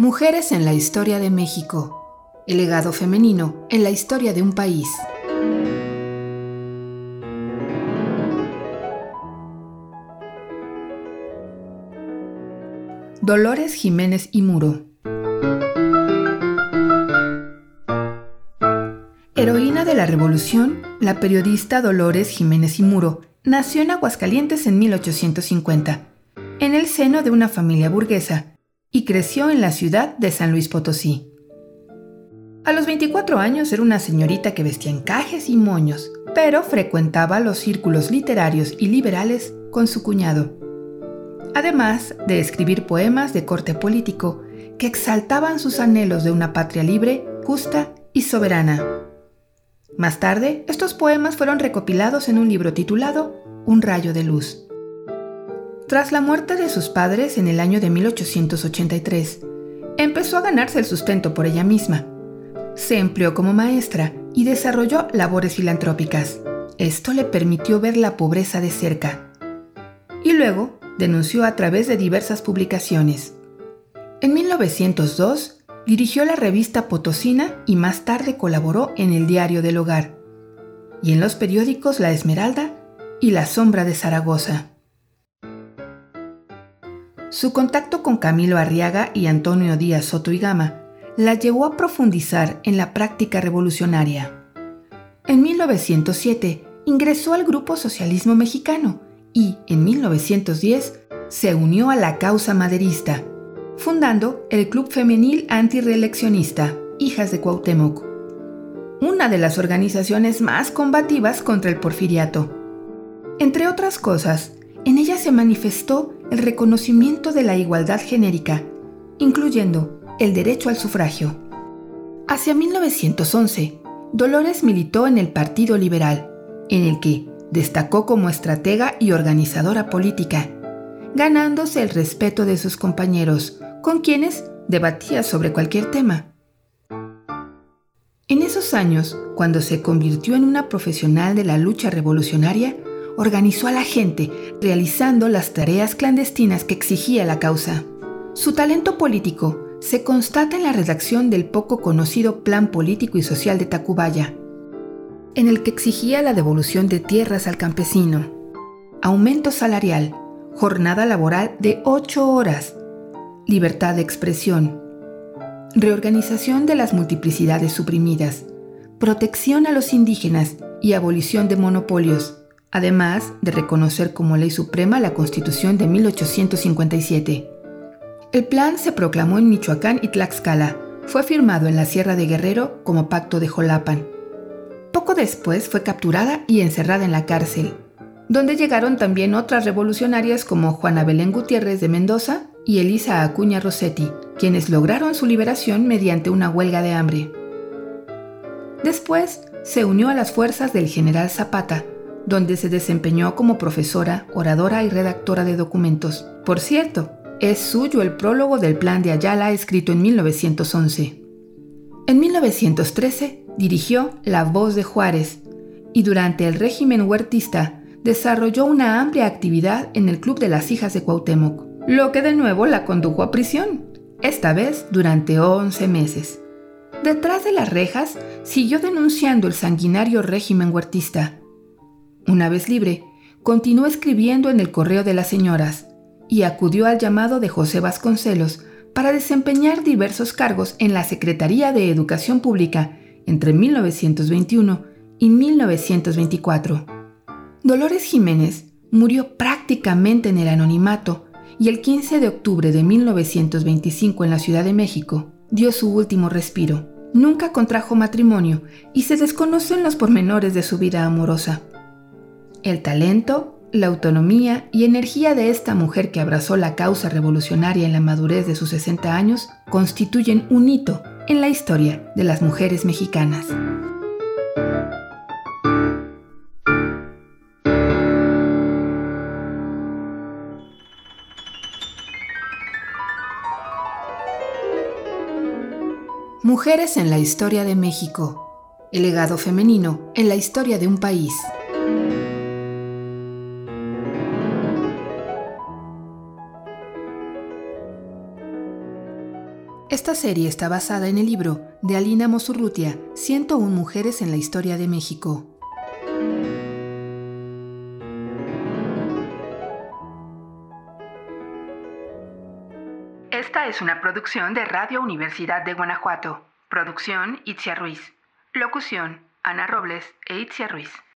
Mujeres en la historia de México. El legado femenino en la historia de un país. Dolores Jiménez y Muro. Heroína de la Revolución, la periodista Dolores Jiménez y Muro nació en Aguascalientes en 1850, en el seno de una familia burguesa y creció en la ciudad de San Luis Potosí. A los 24 años era una señorita que vestía encajes y moños, pero frecuentaba los círculos literarios y liberales con su cuñado. Además de escribir poemas de corte político que exaltaban sus anhelos de una patria libre, justa y soberana. Más tarde, estos poemas fueron recopilados en un libro titulado Un rayo de luz. Tras la muerte de sus padres en el año de 1883, empezó a ganarse el sustento por ella misma. Se empleó como maestra y desarrolló labores filantrópicas. Esto le permitió ver la pobreza de cerca. Y luego denunció a través de diversas publicaciones. En 1902 dirigió la revista Potosina y más tarde colaboró en el Diario del Hogar y en los periódicos La Esmeralda y La Sombra de Zaragoza. Su contacto con Camilo Arriaga y Antonio Díaz Soto y Gama la llevó a profundizar en la práctica revolucionaria. En 1907 ingresó al Grupo Socialismo Mexicano y, en 1910, se unió a la causa maderista, fundando el Club Femenil Antireeleccionista, Hijas de Cuauhtémoc, una de las organizaciones más combativas contra el porfiriato. Entre otras cosas, en ella se manifestó el reconocimiento de la igualdad genérica, incluyendo el derecho al sufragio. Hacia 1911, Dolores militó en el Partido Liberal, en el que destacó como estratega y organizadora política, ganándose el respeto de sus compañeros, con quienes debatía sobre cualquier tema. En esos años, cuando se convirtió en una profesional de la lucha revolucionaria, organizó a la gente realizando las tareas clandestinas que exigía la causa. Su talento político se constata en la redacción del poco conocido Plan Político y Social de Tacubaya, en el que exigía la devolución de tierras al campesino, aumento salarial, jornada laboral de ocho horas, libertad de expresión, reorganización de las multiplicidades suprimidas, protección a los indígenas y abolición de monopolios, además de reconocer como ley suprema la Constitución de 1857. El plan se proclamó en Michoacán y Tlaxcala. Fue firmado en la Sierra de Guerrero como Pacto de Jolapan. Poco después fue capturada y encerrada en la cárcel, donde llegaron también otras revolucionarias como Juana Belén Gutiérrez de Mendoza y Elisa Acuña Rossetti, quienes lograron su liberación mediante una huelga de hambre. Después se unió a las fuerzas del general Zapata, donde se desempeñó como profesora, oradora y redactora de documentos. Por cierto, es suyo el prólogo del Plan de Ayala escrito en 1911. En 1913 dirigió La Voz de Juárez y durante el régimen huertista desarrolló una amplia actividad en el Club de las Hijas de Cuauhtémoc, lo que de nuevo la condujo a prisión, esta vez durante 11 meses. Detrás de las rejas siguió denunciando el sanguinario régimen huertista una vez libre, continuó escribiendo en el Correo de las Señoras y acudió al llamado de José Vasconcelos para desempeñar diversos cargos en la Secretaría de Educación Pública entre 1921 y 1924. Dolores Jiménez murió prácticamente en el anonimato y el 15 de octubre de 1925 en la Ciudad de México dio su último respiro. Nunca contrajo matrimonio y se desconocen los pormenores de su vida amorosa. El talento, la autonomía y energía de esta mujer que abrazó la causa revolucionaria en la madurez de sus 60 años constituyen un hito en la historia de las mujeres mexicanas. Mujeres en la historia de México. El legado femenino en la historia de un país. Esta serie está basada en el libro de Alina Mosurrutia, 101 Mujeres en la Historia de México. Esta es una producción de Radio Universidad de Guanajuato. Producción Itzia Ruiz. Locución Ana Robles e Itzia Ruiz.